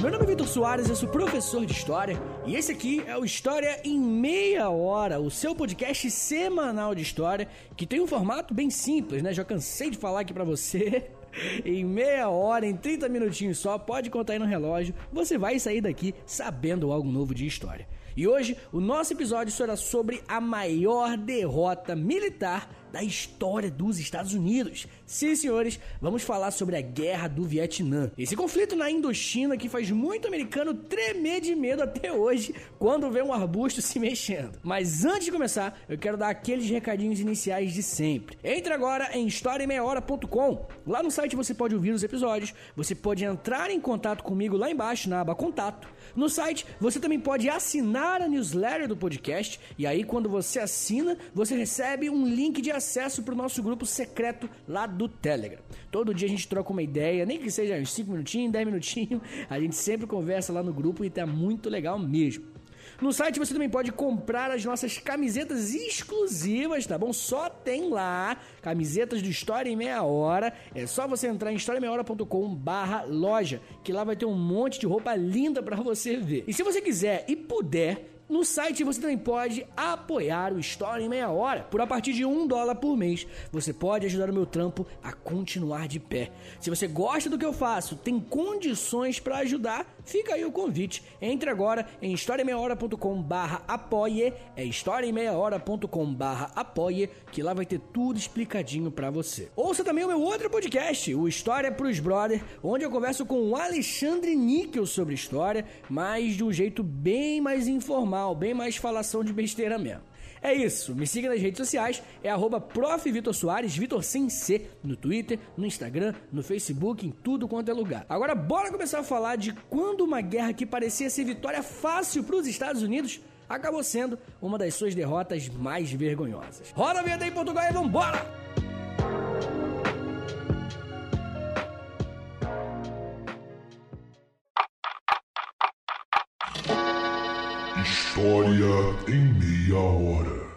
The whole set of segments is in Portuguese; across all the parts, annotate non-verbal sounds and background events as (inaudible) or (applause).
meu nome é Vitor Soares, eu sou professor de História e esse aqui é o História em Meia Hora, o seu podcast semanal de História que tem um formato bem simples, né? Já cansei de falar aqui pra você. (laughs) Em meia hora, em 30 minutinhos só, pode contar aí no relógio, você vai sair daqui sabendo algo novo de história. E hoje o nosso episódio será sobre a maior derrota militar da história dos Estados Unidos. Sim, senhores, vamos falar sobre a Guerra do Vietnã. Esse conflito na Indochina que faz muito americano tremer de medo até hoje quando vê um arbusto se mexendo. Mas antes de começar, eu quero dar aqueles recadinhos iniciais de sempre. Entre agora em historiaemmeiahora.com. Lá no site você pode ouvir os episódios, você pode entrar em contato comigo lá embaixo na aba Contato. No site você também pode assinar a newsletter do podcast e aí quando você assina, você recebe um link de acesso para o nosso grupo secreto lá do Telegram. Todo dia a gente troca uma ideia, nem que seja uns 5 minutinhos, 10 minutinhos, a gente sempre conversa lá no grupo e tá muito legal mesmo. No site você também pode comprar as nossas camisetas exclusivas, tá bom? Só tem lá camisetas do História em Meia Hora. É só você entrar em historiaemmeiahora.com barra loja, que lá vai ter um monte de roupa linda para você ver. E se você quiser e puder, no site você também pode apoiar o História em Meia Hora. Por a partir de um dólar por mês, você pode ajudar o meu trampo a continuar de pé. Se você gosta do que eu faço, tem condições para ajudar, fica aí o convite. Entre agora em historiaemmeiahora.com barra apoie, é historiaemmeiahora.com barra apoie, que lá vai ter tudo explicadinho para você. Ouça também o meu outro podcast, o História pros Brother, onde eu converso com o Alexandre Níquel sobre história, mas de um jeito bem mais informal normal, bem mais falação de besteira mesmo. É isso, me siga nas redes sociais, é arroba Vitor sem C, no Twitter, no Instagram, no Facebook, em tudo quanto é lugar. Agora bora começar a falar de quando uma guerra que parecia ser vitória fácil para os Estados Unidos acabou sendo uma das suas derrotas mais vergonhosas. Roda a vinheta aí, Portugal e vambora! História em meia hora.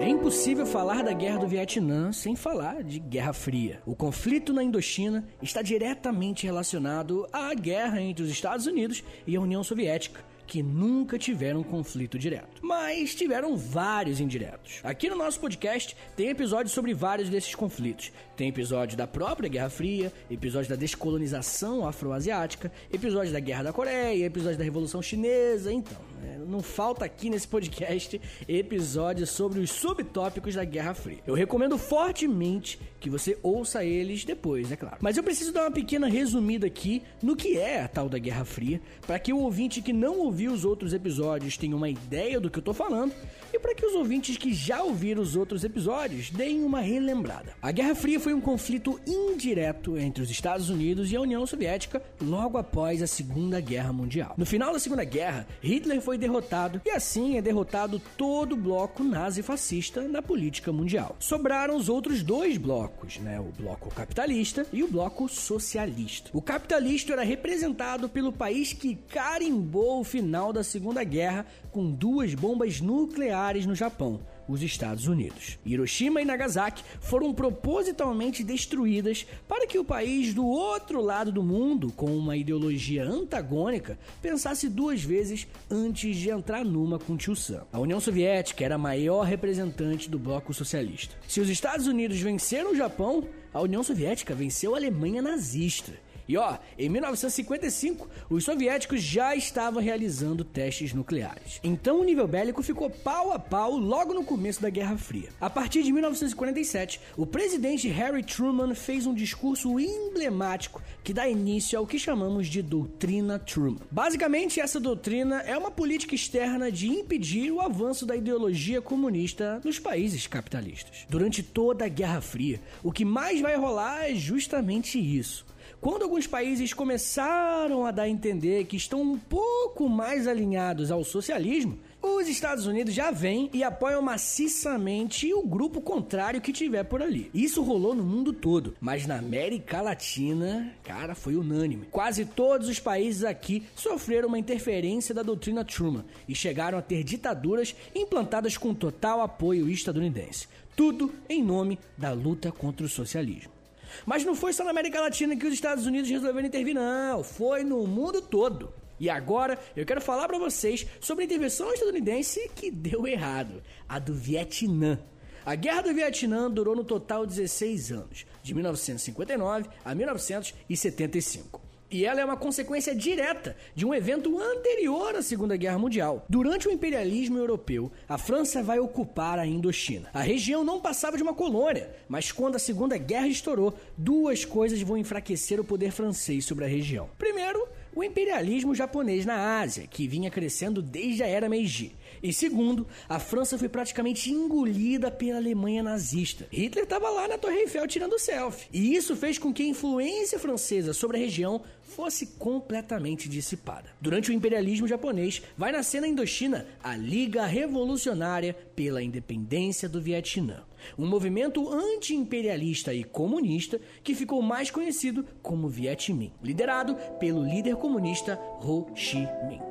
É impossível falar da Guerra do Vietnã sem falar de Guerra Fria. O conflito na Indochina está diretamente relacionado à guerra entre os Estados Unidos e a União Soviética que nunca tiveram conflito direto, mas tiveram vários indiretos. Aqui no nosso podcast tem episódios sobre vários desses conflitos. Tem episódio da própria Guerra Fria, episódio da descolonização afroasiática, episódio da Guerra da Coreia, episódio da Revolução Chinesa, então, né, não falta aqui nesse podcast episódios sobre os subtópicos da Guerra Fria. Eu recomendo fortemente que você ouça eles depois, é claro. Mas eu preciso dar uma pequena resumida aqui no que é a tal da Guerra Fria, para que o ouvinte que não ouviu os outros episódios tenham uma ideia do que eu tô falando e para que os ouvintes que já ouviram os outros episódios deem uma relembrada. A Guerra Fria foi um conflito indireto entre os Estados Unidos e a União Soviética logo após a Segunda Guerra Mundial. No final da Segunda Guerra, Hitler foi derrotado e assim é derrotado todo o bloco nazi-fascista na política mundial. Sobraram os outros dois blocos, né? O bloco capitalista e o bloco socialista. O capitalista era representado pelo país que carimbou o final da Segunda Guerra com duas bombas nucleares no Japão, os Estados Unidos. Hiroshima e Nagasaki foram propositalmente destruídas para que o país do outro lado do mundo, com uma ideologia antagônica, pensasse duas vezes antes de entrar numa com Tio Sam. A União Soviética era a maior representante do bloco socialista. Se os Estados Unidos venceram o Japão, a União Soviética venceu a Alemanha nazista. E ó, em 1955, os soviéticos já estavam realizando testes nucleares. Então o nível bélico ficou pau a pau logo no começo da Guerra Fria. A partir de 1947, o presidente Harry Truman fez um discurso emblemático que dá início ao que chamamos de doutrina Truman. Basicamente, essa doutrina é uma política externa de impedir o avanço da ideologia comunista nos países capitalistas. Durante toda a Guerra Fria, o que mais vai rolar é justamente isso quando alguns países começaram a dar a entender que estão um pouco mais alinhados ao socialismo, os Estados Unidos já vêm e apoiam maciçamente o grupo contrário que tiver por ali. Isso rolou no mundo todo, mas na América Latina, cara, foi unânime. Quase todos os países aqui sofreram uma interferência da doutrina Truman e chegaram a ter ditaduras implantadas com total apoio estadunidense. Tudo em nome da luta contra o socialismo. Mas não foi só na América Latina que os Estados Unidos resolveram intervir, não. Foi no mundo todo. E agora eu quero falar para vocês sobre a intervenção estadunidense que deu errado, a do Vietnã. A Guerra do Vietnã durou no total 16 anos, de 1959 a 1975. E ela é uma consequência direta de um evento anterior à Segunda Guerra Mundial. Durante o imperialismo europeu, a França vai ocupar a Indochina. A região não passava de uma colônia, mas quando a Segunda Guerra estourou, duas coisas vão enfraquecer o poder francês sobre a região. Primeiro, o imperialismo japonês na Ásia, que vinha crescendo desde a era Meiji. E segundo, a França foi praticamente engolida pela Alemanha nazista. Hitler estava lá na Torre Eiffel tirando selfie. E isso fez com que a influência francesa sobre a região fosse completamente dissipada. Durante o imperialismo japonês, vai nascer na Indochina a Liga Revolucionária pela Independência do Vietnã, um movimento anti-imperialista e comunista que ficou mais conhecido como Viet Minh, liderado pelo líder comunista Ho Chi Minh.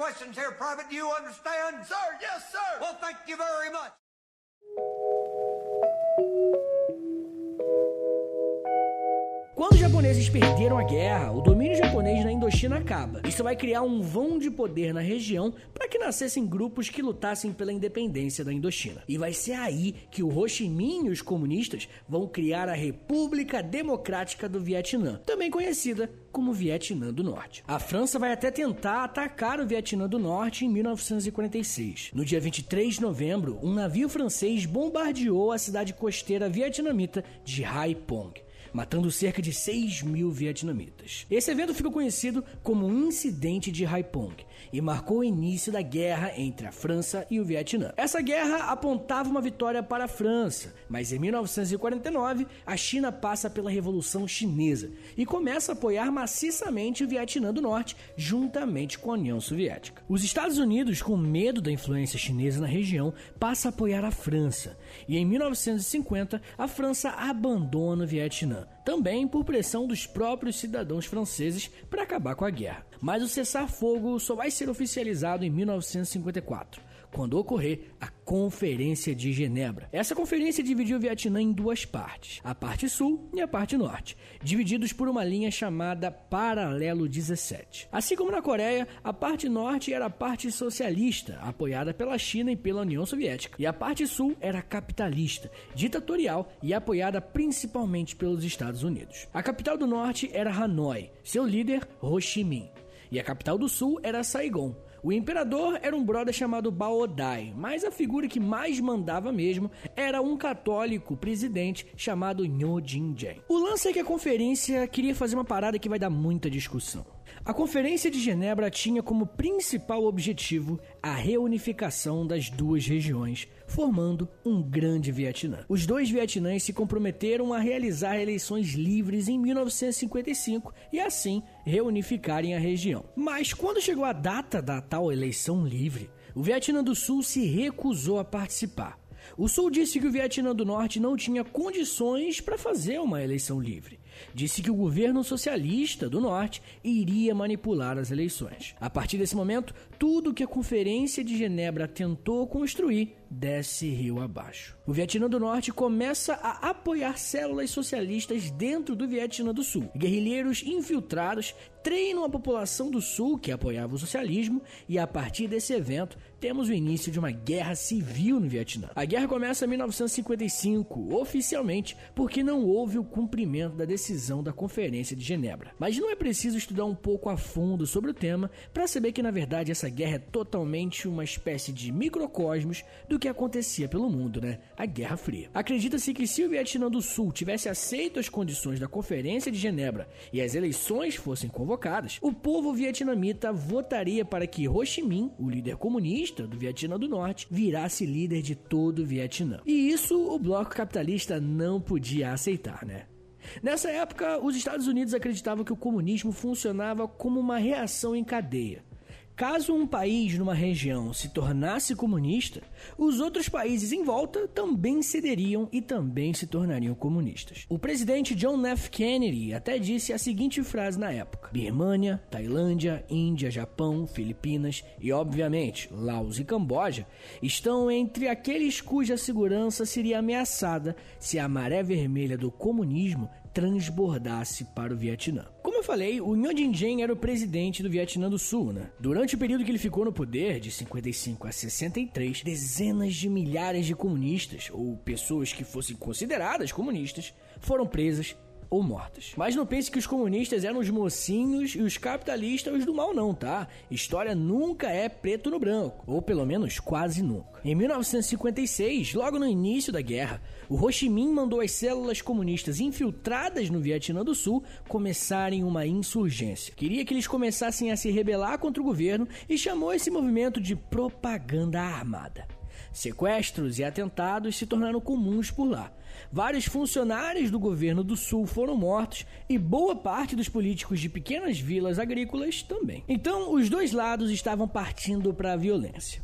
Questions here, Private. Do you understand? Sir, yes, sir. Well, thank you very much. Quando os japoneses perderam a guerra, o domínio japonês na Indochina acaba. Isso vai criar um vão de poder na região para que nascessem grupos que lutassem pela independência da Indochina. E vai ser aí que o Ho Chi Minh e os comunistas vão criar a República Democrática do Vietnã, também conhecida como Vietnã do Norte. A França vai até tentar atacar o Vietnã do Norte em 1946. No dia 23 de novembro, um navio francês bombardeou a cidade costeira vietnamita de Haiphong matando cerca de 6 mil vietnamitas. Esse evento ficou conhecido como Incidente de Haiphong e marcou o início da guerra entre a França e o Vietnã. Essa guerra apontava uma vitória para a França, mas em 1949 a China passa pela Revolução Chinesa e começa a apoiar maciçamente o Vietnã do Norte juntamente com a União Soviética. Os Estados Unidos, com medo da influência chinesa na região, passa a apoiar a França e em 1950 a França abandona o Vietnã também por pressão dos próprios cidadãos franceses para acabar com a guerra. Mas o cessar-fogo só vai ser oficializado em 1954 quando ocorrer a Conferência de Genebra. Essa conferência dividiu o Vietnã em duas partes, a parte sul e a parte norte, divididos por uma linha chamada Paralelo 17. Assim como na Coreia, a parte norte era a parte socialista, apoiada pela China e pela União Soviética, e a parte sul era capitalista, ditatorial e apoiada principalmente pelos Estados Unidos. A capital do norte era Hanoi, seu líder Ho Chi Minh, e a capital do sul era Saigon. O imperador era um brother chamado Baodai, mas a figura que mais mandava mesmo era um católico presidente chamado Nho Jinjen. O lance é que a conferência queria fazer uma parada que vai dar muita discussão. A Conferência de Genebra tinha como principal objetivo a reunificação das duas regiões, formando um grande Vietnã. Os dois Vietnãs se comprometeram a realizar eleições livres em 1955 e assim reunificarem a região. Mas quando chegou a data da tal eleição livre, o Vietnã do Sul se recusou a participar. O Sul disse que o Vietnã do Norte não tinha condições para fazer uma eleição livre. Disse que o governo socialista do Norte iria manipular as eleições. A partir desse momento, tudo que a Conferência de Genebra tentou construir desce rio abaixo. O Vietnã do Norte começa a apoiar células socialistas dentro do Vietnã do Sul. Guerrilheiros infiltrados treinam a população do Sul que apoiava o socialismo e a partir desse evento temos o início de uma guerra civil no Vietnã. A guerra começa em 1955, oficialmente, porque não houve o cumprimento da decisão da Conferência de Genebra. Mas não é preciso estudar um pouco a fundo sobre o tema para saber que na verdade essa guerra é totalmente uma espécie de microcosmos do que acontecia pelo mundo, né? A Guerra Fria. Acredita-se que se o Vietnã do Sul tivesse aceito as condições da Conferência de Genebra e as eleições fossem convocadas, o povo vietnamita votaria para que Ho Chi Minh, o líder comunista do Vietnã do Norte, virasse líder de todo o Vietnã. E isso o bloco capitalista não podia aceitar, né? Nessa época, os Estados Unidos acreditavam que o comunismo funcionava como uma reação em cadeia. Caso um país numa região se tornasse comunista, os outros países em volta também cederiam e também se tornariam comunistas. O presidente John F. Kennedy até disse a seguinte frase na época: Birmânia, Tailândia, Índia, Japão, Filipinas e, obviamente, Laos e Camboja estão entre aqueles cuja segurança seria ameaçada se a maré vermelha do comunismo transbordasse para o Vietnã. Eu falei, o Ngo Dinh Diem era o presidente do Vietnã do Sul, né? Durante o período que ele ficou no poder, de 55 a 63, dezenas de milhares de comunistas, ou pessoas que fossem consideradas comunistas, foram presas ou mortas. Mas não pense que os comunistas eram os mocinhos e os capitalistas os do mal não, tá? História nunca é preto no branco, ou pelo menos quase nunca. Em 1956, logo no início da guerra, o Ho Chi Minh mandou as células comunistas infiltradas no Vietnã do Sul começarem uma insurgência. Queria que eles começassem a se rebelar contra o governo e chamou esse movimento de propaganda armada. Sequestros e atentados se tornaram comuns por lá. Vários funcionários do governo do Sul foram mortos e boa parte dos políticos de pequenas vilas agrícolas também. Então, os dois lados estavam partindo para a violência.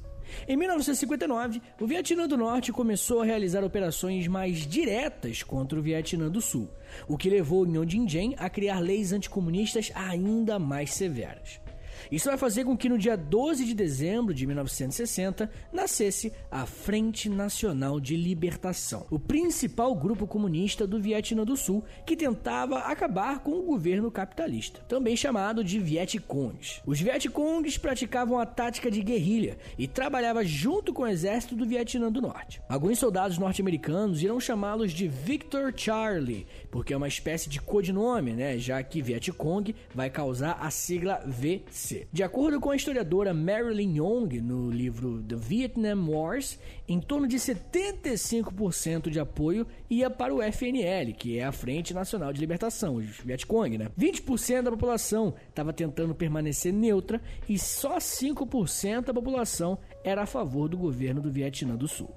Em 1959, o Vietnã do Norte começou a realizar operações mais diretas contra o Vietnã do Sul, o que levou Ngo Dinh Diem a criar leis anticomunistas ainda mais severas. Isso vai fazer com que no dia 12 de dezembro de 1960 nascesse a Frente Nacional de Libertação, o principal grupo comunista do Vietnã do Sul que tentava acabar com o governo capitalista, também chamado de Vietcongs. Os Vietcongs praticavam a tática de guerrilha e trabalhavam junto com o exército do Vietnã do Norte. Alguns soldados norte-americanos irão chamá-los de Victor Charlie, porque é uma espécie de codinome, né, já que Vietcong vai causar a sigla VC. De acordo com a historiadora Marilyn Young, no livro The Vietnam Wars, em torno de 75% de apoio ia para o FNL, que é a Frente Nacional de Libertação, os Vietcong, né? 20% da população estava tentando permanecer neutra e só 5% da população era a favor do governo do Vietnã do Sul.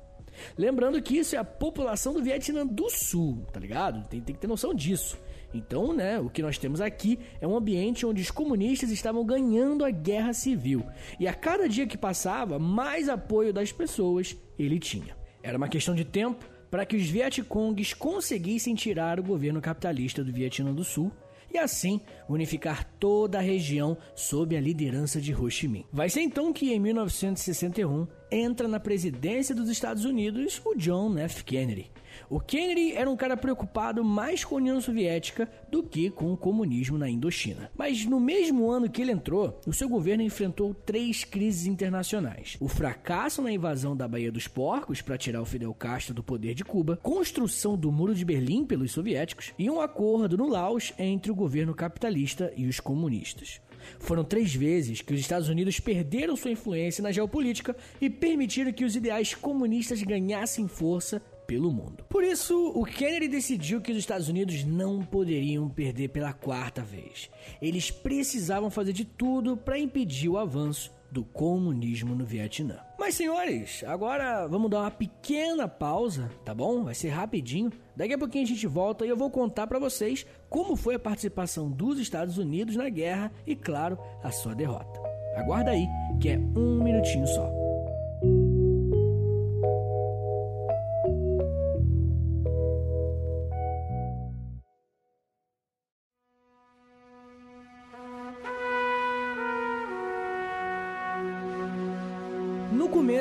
Lembrando que isso é a população do Vietnã do Sul, tá ligado? Tem, tem que ter noção disso. Então, né, o que nós temos aqui é um ambiente onde os comunistas estavam ganhando a guerra civil. E a cada dia que passava, mais apoio das pessoas ele tinha. Era uma questão de tempo para que os Vietcongs conseguissem tirar o governo capitalista do Vietnã do Sul e assim unificar toda a região sob a liderança de Ho Chi Minh. Vai ser então que em 1961 entra na presidência dos Estados Unidos o John F. Kennedy. O Kennedy era um cara preocupado mais com a União Soviética do que com o comunismo na Indochina. Mas no mesmo ano que ele entrou, o seu governo enfrentou três crises internacionais: o fracasso na invasão da Baía dos Porcos para tirar o Fidel Castro do poder de Cuba, construção do Muro de Berlim pelos soviéticos e um acordo no Laos entre o governo capitalista e os comunistas. Foram três vezes que os Estados Unidos perderam sua influência na geopolítica e permitiram que os ideais comunistas ganhassem força pelo mundo. Por isso, o Kennedy decidiu que os Estados Unidos não poderiam perder pela quarta vez. Eles precisavam fazer de tudo para impedir o avanço do comunismo no Vietnã. Mas senhores, agora vamos dar uma pequena pausa, tá bom? Vai ser rapidinho. Daqui a pouquinho a gente volta e eu vou contar para vocês como foi a participação dos Estados Unidos na guerra e, claro, a sua derrota. Aguarda aí, que é um minutinho só.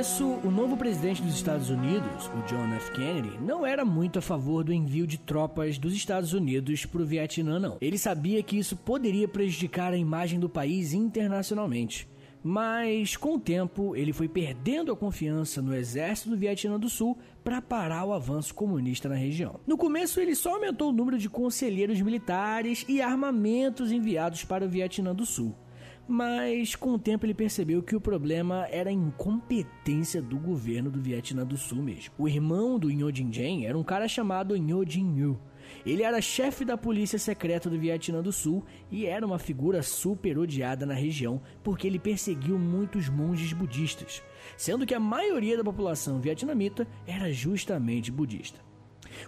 Começo, o novo presidente dos Estados Unidos, o John F. Kennedy, não era muito a favor do envio de tropas dos Estados Unidos para o Vietnã, não. Ele sabia que isso poderia prejudicar a imagem do país internacionalmente. Mas, com o tempo, ele foi perdendo a confiança no exército do Vietnã do Sul para parar o avanço comunista na região. No começo, ele só aumentou o número de conselheiros militares e armamentos enviados para o Vietnã do Sul. Mas com o tempo ele percebeu que o problema era a incompetência do governo do Vietnã do Sul mesmo. O irmão do Ngo Dinh Diem era um cara chamado Ngo Dinh Nhu. Ele era chefe da polícia secreta do Vietnã do Sul e era uma figura super odiada na região porque ele perseguiu muitos monges budistas, sendo que a maioria da população vietnamita era justamente budista.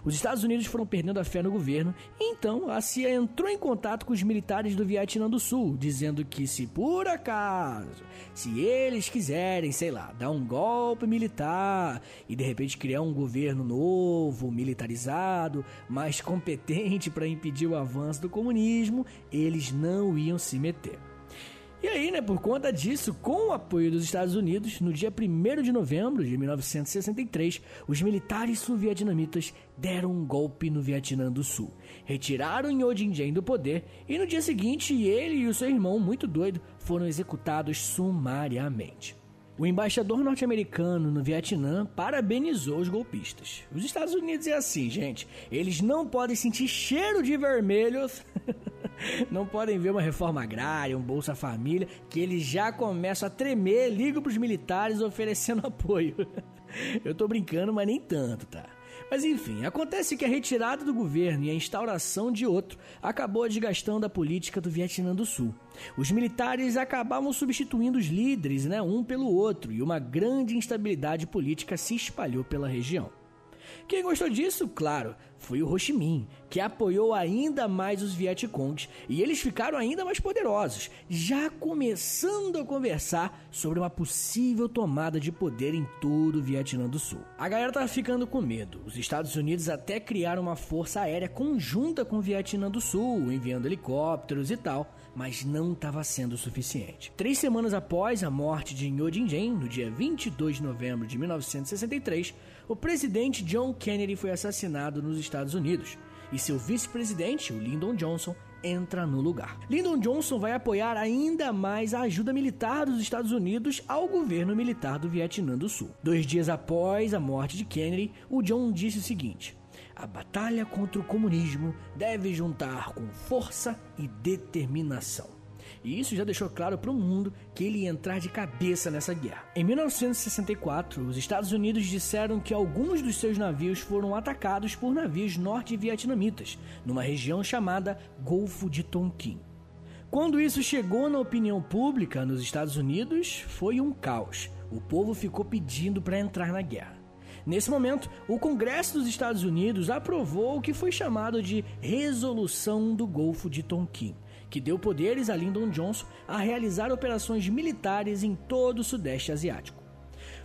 Os Estados Unidos foram perdendo a fé no governo, então a CIA entrou em contato com os militares do Vietnã do Sul, dizendo que se por acaso, se eles quiserem, sei lá, dar um golpe militar e de repente criar um governo novo, militarizado, mais competente para impedir o avanço do comunismo, eles não iam se meter. E aí, né, por conta disso, com o apoio dos Estados Unidos, no dia 1 de novembro de 1963, os militares sul-vietnamitas deram um golpe no Vietnã do Sul. Retiraram Dinh Diem do poder e no dia seguinte ele e o seu irmão, muito doido, foram executados sumariamente. O embaixador norte-americano no Vietnã parabenizou os golpistas. Os Estados Unidos é assim, gente. Eles não podem sentir cheiro de vermelho, (laughs) não podem ver uma reforma agrária, um Bolsa Família, que eles já começam a tremer, ligam para os militares oferecendo (laughs) apoio. Eu tô brincando, mas nem tanto, tá? Mas enfim, acontece que a retirada do governo e a instauração de outro acabou desgastando a política do Vietnã do Sul. Os militares acabavam substituindo os líderes, né, um pelo outro, e uma grande instabilidade política se espalhou pela região. Quem gostou disso, claro, foi o Ho Chi Minh, que apoiou ainda mais os Vietcongs e eles ficaram ainda mais poderosos, já começando a conversar sobre uma possível tomada de poder em todo o Vietnã do Sul. A galera tava ficando com medo. Os Estados Unidos até criaram uma força aérea conjunta com o Vietnã do Sul, enviando helicópteros e tal, mas não estava sendo suficiente. Três semanas após a morte de Dinh Diem, no dia 22 de novembro de 1963, o presidente John Kennedy foi assassinado nos Estados Unidos e seu vice-presidente, o Lyndon Johnson, entra no lugar. Lyndon Johnson vai apoiar ainda mais a ajuda militar dos Estados Unidos ao governo militar do Vietnã do Sul. Dois dias após a morte de Kennedy, o John disse o seguinte: a batalha contra o comunismo deve juntar com força e determinação. E isso já deixou claro para o mundo que ele ia entrar de cabeça nessa guerra. Em 1964, os Estados Unidos disseram que alguns dos seus navios foram atacados por navios norte-vietnamitas, numa região chamada Golfo de Tonkin. Quando isso chegou na opinião pública nos Estados Unidos, foi um caos. O povo ficou pedindo para entrar na guerra. Nesse momento, o Congresso dos Estados Unidos aprovou o que foi chamado de Resolução do Golfo de Tonkin, que deu poderes a Lyndon Johnson a realizar operações militares em todo o Sudeste Asiático.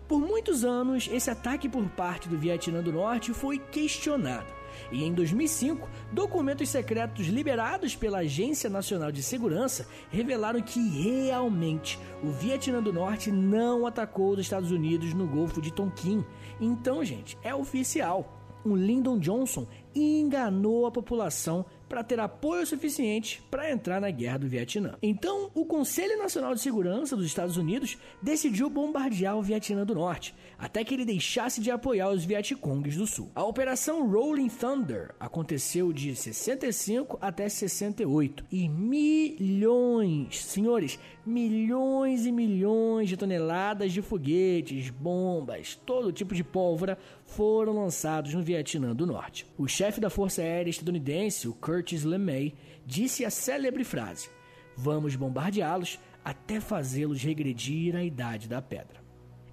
Por muitos anos, esse ataque por parte do Vietnã do Norte foi questionado. E em 2005, documentos secretos liberados pela Agência Nacional de Segurança revelaram que realmente o Vietnã do Norte não atacou os Estados Unidos no Golfo de Tonkin. Então, gente, é oficial. O Lyndon Johnson enganou a população para ter apoio suficiente para entrar na guerra do Vietnã. Então, o Conselho Nacional de Segurança dos Estados Unidos decidiu bombardear o Vietnã do Norte, até que ele deixasse de apoiar os Vietcongs do Sul. A Operação Rolling Thunder aconteceu de 65 até 68 e milhões, senhores, milhões e milhões de toneladas de foguetes, bombas, todo tipo de pólvora foram lançados no Vietnã do Norte. O chefe da Força Aérea estadunidense, o Curtis LeMay, disse a célebre frase: Vamos bombardeá-los até fazê-los regredir à idade da pedra.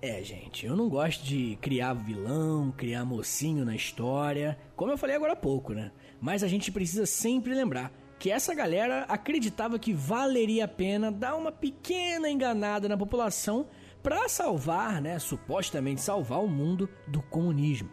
É, gente, eu não gosto de criar vilão, criar mocinho na história, como eu falei agora há pouco, né? Mas a gente precisa sempre lembrar que essa galera acreditava que valeria a pena dar uma pequena enganada na população para salvar, né, supostamente salvar o mundo do comunismo.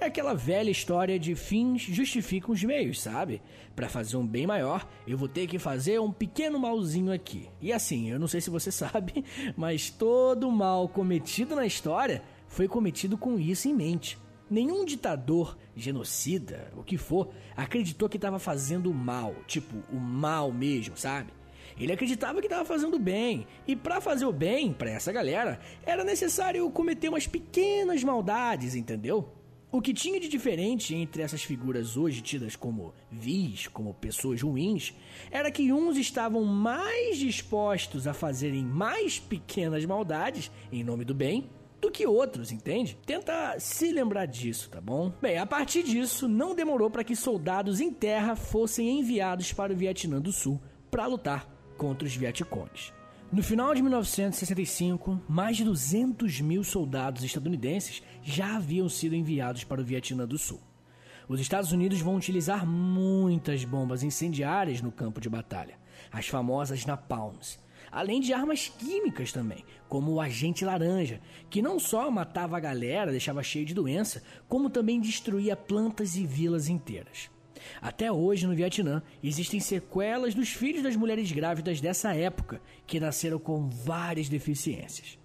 É aquela velha história de fins justificam os meios, sabe? Para fazer um bem maior, eu vou ter que fazer um pequeno malzinho aqui. E assim, eu não sei se você (laughs) sabe, mas todo mal cometido na história foi cometido com isso em mente. Nenhum ditador, genocida, o que for, acreditou que estava fazendo mal, tipo, o mal mesmo, sabe? Ele acreditava que estava fazendo bem, e para fazer o bem para essa galera, era necessário cometer umas pequenas maldades, entendeu? O que tinha de diferente entre essas figuras hoje tidas como vis, como pessoas ruins, era que uns estavam mais dispostos a fazerem mais pequenas maldades em nome do bem do que outros, entende? Tenta se lembrar disso, tá bom? Bem, a partir disso, não demorou para que soldados em terra fossem enviados para o Vietnã do Sul para lutar contra os Vietcongs. No final de 1965, mais de 200 mil soldados estadunidenses já haviam sido enviados para o Vietnã do Sul. os Estados Unidos vão utilizar muitas bombas incendiárias no campo de batalha, as famosas napalms, além de armas químicas também, como o agente laranja, que não só matava a galera, deixava cheio de doença, como também destruía plantas e vilas inteiras. Até hoje, no Vietnã, existem sequelas dos filhos das mulheres grávidas dessa época, que nasceram com várias deficiências.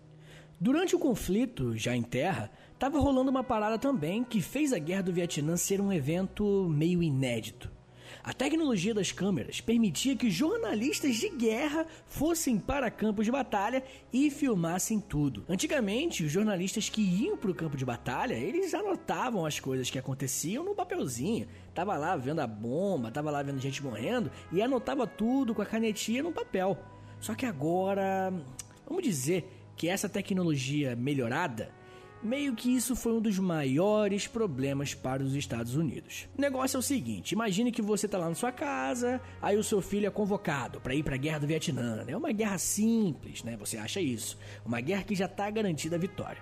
Durante o conflito, já em terra, estava rolando uma parada também que fez a Guerra do Vietnã ser um evento meio inédito. A tecnologia das câmeras permitia que jornalistas de guerra fossem para campos de batalha e filmassem tudo. Antigamente, os jornalistas que iam para o campo de batalha, eles anotavam as coisas que aconteciam no papelzinho. Tava lá vendo a bomba, tava lá vendo gente morrendo e anotava tudo com a canetinha no papel. Só que agora, vamos dizer que essa tecnologia melhorada Meio que isso foi um dos maiores problemas para os Estados Unidos. O negócio é o seguinte: imagine que você está lá na sua casa, aí o seu filho é convocado para ir para a guerra do Vietnã. É uma guerra simples, né? Você acha isso? Uma guerra que já está garantida a vitória.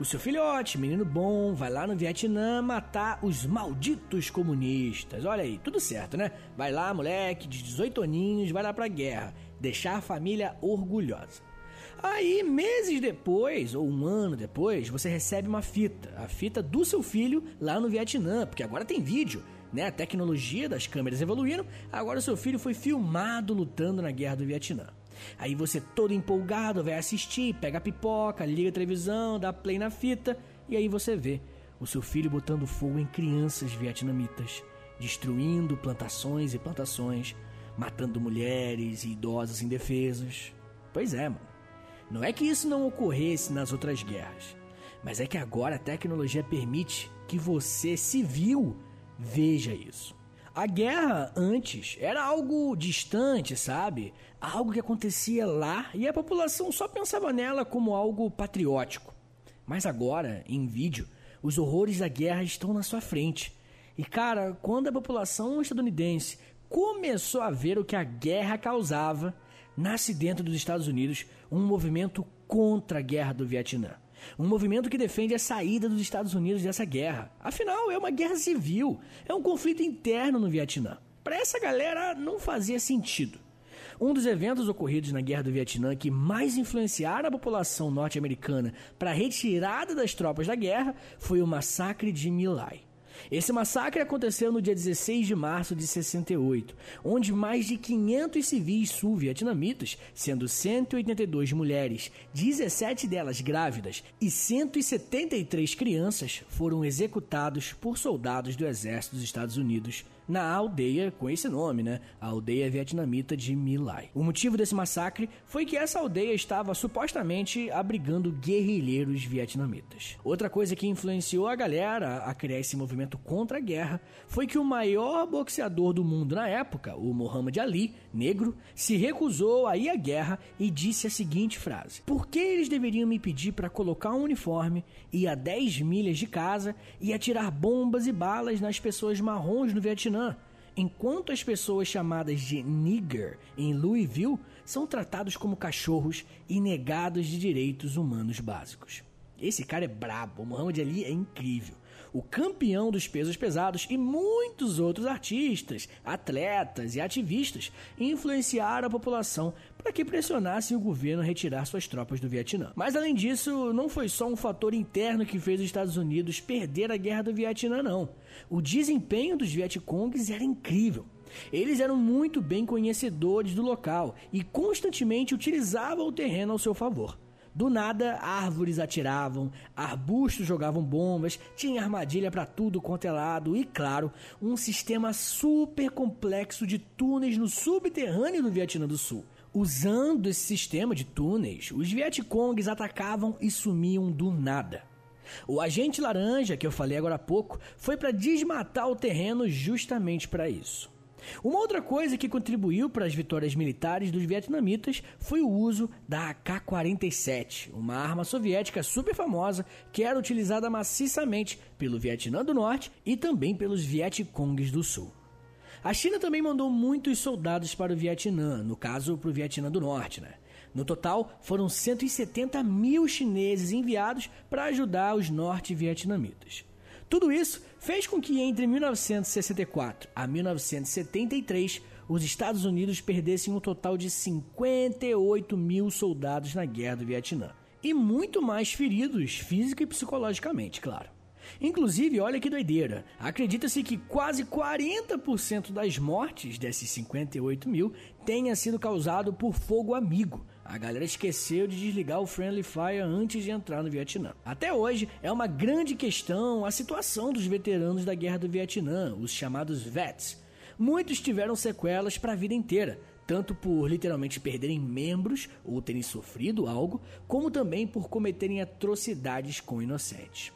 O seu filhote, menino bom, vai lá no Vietnã matar os malditos comunistas. Olha aí, tudo certo, né? Vai lá, moleque, de 18 aninhos, vai lá pra guerra. Deixar a família orgulhosa. Aí, meses depois, ou um ano depois, você recebe uma fita, a fita do seu filho lá no Vietnã, porque agora tem vídeo, né? A tecnologia das câmeras evoluíram, agora o seu filho foi filmado lutando na guerra do Vietnã. Aí você todo empolgado vai assistir, pega a pipoca, liga a televisão, dá play na fita, e aí você vê o seu filho botando fogo em crianças vietnamitas, destruindo plantações e plantações, matando mulheres e idosos indefesos. Pois é, mano. Não é que isso não ocorresse nas outras guerras, mas é que agora a tecnologia permite que você, civil, veja isso. A guerra antes era algo distante, sabe? Algo que acontecia lá e a população só pensava nela como algo patriótico. Mas agora, em vídeo, os horrores da guerra estão na sua frente. E cara, quando a população estadunidense começou a ver o que a guerra causava, nasce dentro dos Estados Unidos um movimento contra a guerra do Vietnã. Um movimento que defende a saída dos Estados Unidos dessa guerra. Afinal, é uma guerra civil, é um conflito interno no Vietnã. Para essa galera não fazia sentido. Um dos eventos ocorridos na Guerra do Vietnã que mais influenciaram a população norte-americana para a retirada das tropas da guerra foi o massacre de My Lai. Esse massacre aconteceu no dia 16 de março de 68, onde mais de 500 civis sul-vietnamitas, sendo 182 mulheres, 17 delas grávidas e 173 crianças, foram executados por soldados do exército dos Estados Unidos na aldeia com esse nome, né? A aldeia vietnamita de My Lai. O motivo desse massacre foi que essa aldeia estava supostamente abrigando guerrilheiros vietnamitas. Outra coisa que influenciou a galera a criar esse movimento contra a guerra foi que o maior boxeador do mundo na época, o Muhammad Ali, negro, se recusou a ir à guerra e disse a seguinte frase: Por que eles deveriam me pedir para colocar um uniforme, ir a 10 milhas de casa e atirar bombas e balas nas pessoas marrons no Vietnã? Enquanto as pessoas chamadas de nigger em Louisville são tratados como cachorros e negados de direitos humanos básicos. Esse cara é brabo, o Muhammad Ali é incrível o campeão dos pesos pesados e muitos outros artistas, atletas e ativistas influenciaram a população para que pressionassem o governo a retirar suas tropas do Vietnã. Mas além disso, não foi só um fator interno que fez os Estados Unidos perder a guerra do Vietnã, não. O desempenho dos Vietcongs era incrível. Eles eram muito bem conhecedores do local e constantemente utilizavam o terreno ao seu favor. Do nada, árvores atiravam, arbustos jogavam bombas, tinha armadilha para tudo quanto é lado e, claro, um sistema super complexo de túneis no subterrâneo do Vietnã do Sul. Usando esse sistema de túneis, os Vietcongs atacavam e sumiam do nada. O agente laranja, que eu falei agora há pouco, foi para desmatar o terreno justamente para isso. Uma outra coisa que contribuiu para as vitórias militares dos vietnamitas foi o uso da AK-47, uma arma soviética super famosa que era utilizada maciçamente pelo Vietnã do Norte e também pelos Vietcongs do Sul. A China também mandou muitos soldados para o Vietnã, no caso para o Vietnã do Norte, né? No total, foram 170 mil chineses enviados para ajudar os norte-vietnamitas. Tudo isso fez com que entre 1964 a 1973 os Estados Unidos perdessem um total de 58 mil soldados na Guerra do Vietnã. E muito mais feridos física e psicologicamente, claro. Inclusive, olha que doideira. Acredita-se que quase 40% das mortes desses 58 mil tenha sido causado por fogo amigo. A galera esqueceu de desligar o Friendly Fire antes de entrar no Vietnã. Até hoje é uma grande questão a situação dos veteranos da Guerra do Vietnã, os chamados VETs. Muitos tiveram sequelas para a vida inteira, tanto por literalmente perderem membros ou terem sofrido algo, como também por cometerem atrocidades com inocentes.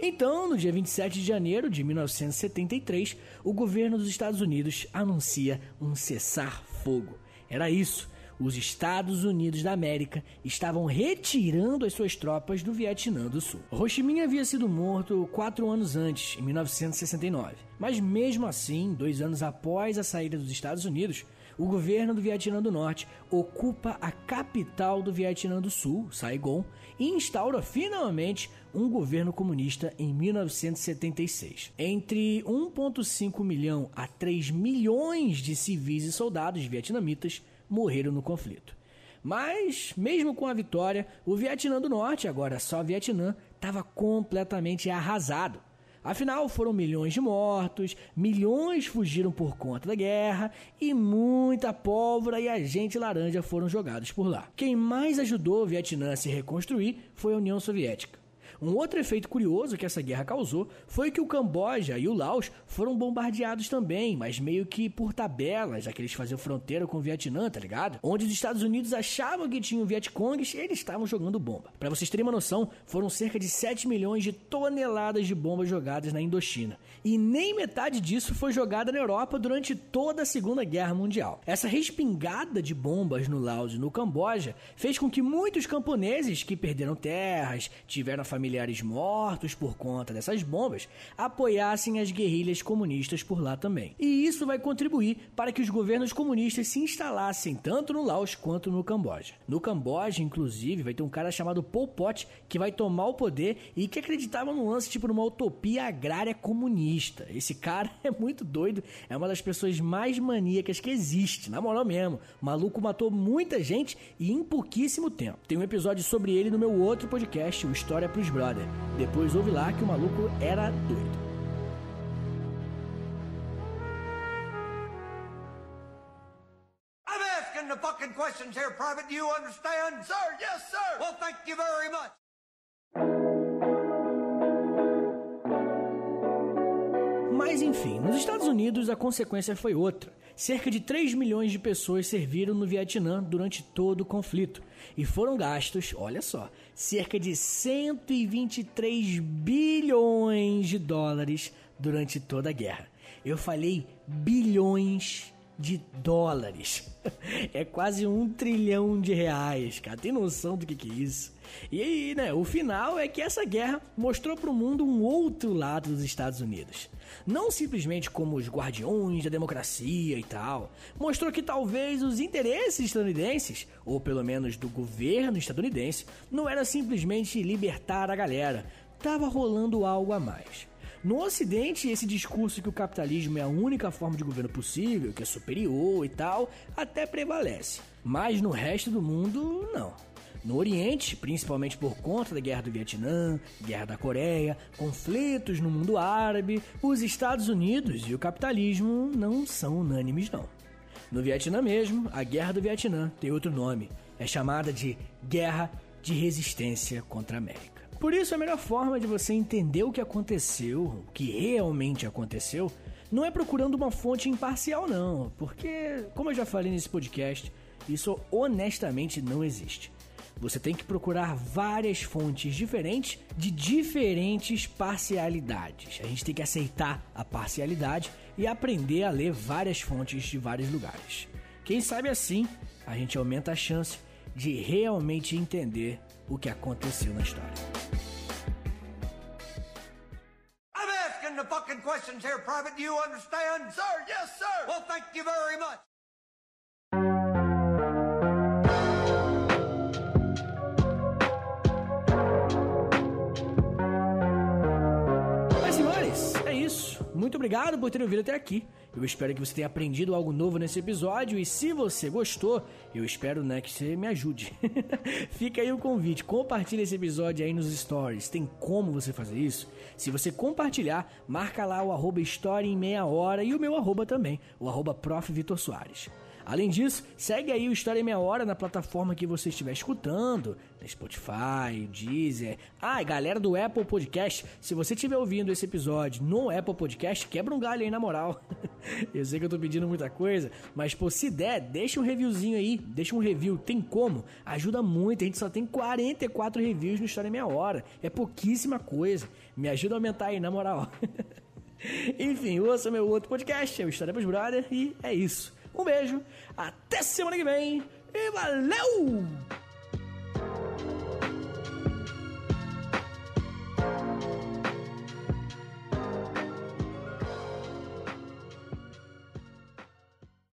Então, no dia 27 de janeiro de 1973, o governo dos Estados Unidos anuncia um cessar-fogo. Era isso. Os Estados Unidos da América estavam retirando as suas tropas do Vietnã do Sul. Ho Chi Minh havia sido morto quatro anos antes, em 1969. Mas mesmo assim, dois anos após a saída dos Estados Unidos, o governo do Vietnã do Norte ocupa a capital do Vietnã do Sul, Saigon, e instaura finalmente um governo comunista em 1976. Entre 1,5 milhão a 3 milhões de civis e soldados vietnamitas morreram no conflito. Mas, mesmo com a vitória, o Vietnã do Norte, agora só Vietnã, estava completamente arrasado. Afinal, foram milhões de mortos, milhões fugiram por conta da guerra e muita pólvora e agente laranja foram jogados por lá. Quem mais ajudou o Vietnã a se reconstruir foi a União Soviética. Um outro efeito curioso que essa guerra causou foi que o Camboja e o Laos foram bombardeados também, mas meio que por tabela, já que eles faziam fronteira com o Vietnã, tá ligado? Onde os Estados Unidos achavam que tinham Vietcongs, eles estavam jogando bomba. Para vocês terem uma noção, foram cerca de 7 milhões de toneladas de bombas jogadas na Indochina. E nem metade disso foi jogada na Europa durante toda a Segunda Guerra Mundial. Essa respingada de bombas no Laos e no Camboja fez com que muitos camponeses que perderam terras, tiveram família familiares mortos por conta dessas bombas apoiassem as guerrilhas comunistas por lá também. E isso vai contribuir para que os governos comunistas se instalassem tanto no Laos quanto no Camboja. No Camboja, inclusive, vai ter um cara chamado Pol Pot que vai tomar o poder e que acreditava no lance tipo numa utopia agrária comunista. Esse cara (laughs) é muito doido, é uma das pessoas mais maníacas que existe, na moral mesmo. O maluco matou muita gente e em pouquíssimo tempo. Tem um episódio sobre ele no meu outro podcast, o História pros brother. Depois ouve lá que o maluco era doido. Questions here, Private. Do you understand? Sir, yes, sir. Well, thank you very much. Mas enfim, nos Estados Unidos a consequência foi outra. Cerca de 3 milhões de pessoas serviram no Vietnã durante todo o conflito e foram gastos, olha só, cerca de 123 bilhões de dólares durante toda a guerra. Eu falei bilhões de dólares. (laughs) É quase um trilhão de reais, cara. Tem noção do que, que é isso? E aí, né? O final é que essa guerra mostrou para o mundo um outro lado dos Estados Unidos. Não simplesmente como os guardiões da democracia e tal. Mostrou que talvez os interesses estadunidenses, ou pelo menos do governo estadunidense, não era simplesmente libertar a galera. Tava rolando algo a mais. No Ocidente, esse discurso que o capitalismo é a única forma de governo possível, que é superior e tal, até prevalece. Mas no resto do mundo, não. No Oriente, principalmente por conta da Guerra do Vietnã, Guerra da Coreia, conflitos no mundo árabe, os Estados Unidos e o capitalismo não são unânimes não. No Vietnã mesmo, a Guerra do Vietnã tem outro nome. É chamada de Guerra de Resistência contra a América. Por isso, a melhor forma de você entender o que aconteceu, o que realmente aconteceu, não é procurando uma fonte imparcial, não, porque, como eu já falei nesse podcast, isso honestamente não existe. Você tem que procurar várias fontes diferentes de diferentes parcialidades. A gente tem que aceitar a parcialidade e aprender a ler várias fontes de vários lugares. Quem sabe assim a gente aumenta a chance de realmente entender o que aconteceu na história. I'm asking the fucking questions here, Private. Do you understand? Sir, yes, sir. Well, thank you very much. Muito obrigado por ter ouvido até aqui. Eu espero que você tenha aprendido algo novo nesse episódio e se você gostou, eu espero né, que você me ajude. (laughs) Fica aí o convite, compartilhe esse episódio aí nos stories. Tem como você fazer isso? Se você compartilhar, marca lá o arroba História em Meia Hora e o meu arroba também, o arroba Prof. Vitor Soares. Além disso, segue aí o História em Meia Hora na plataforma que você estiver escutando, no Spotify, Deezer. Ah, e galera do Apple Podcast, se você estiver ouvindo esse episódio no Apple Podcast, quebra um galho aí na moral. (laughs) eu sei que eu tô pedindo muita coisa, mas pô, se der, deixa um reviewzinho aí, deixa um review, tem como? Ajuda muito, a gente só tem 44 reviews no História em Meia Hora, é pouquíssima coisa. Me ajuda a aumentar aí, na moral. (laughs) Enfim, ouça meu outro podcast, é o História pros Brother, e é isso. Um beijo, até semana que vem e valeu!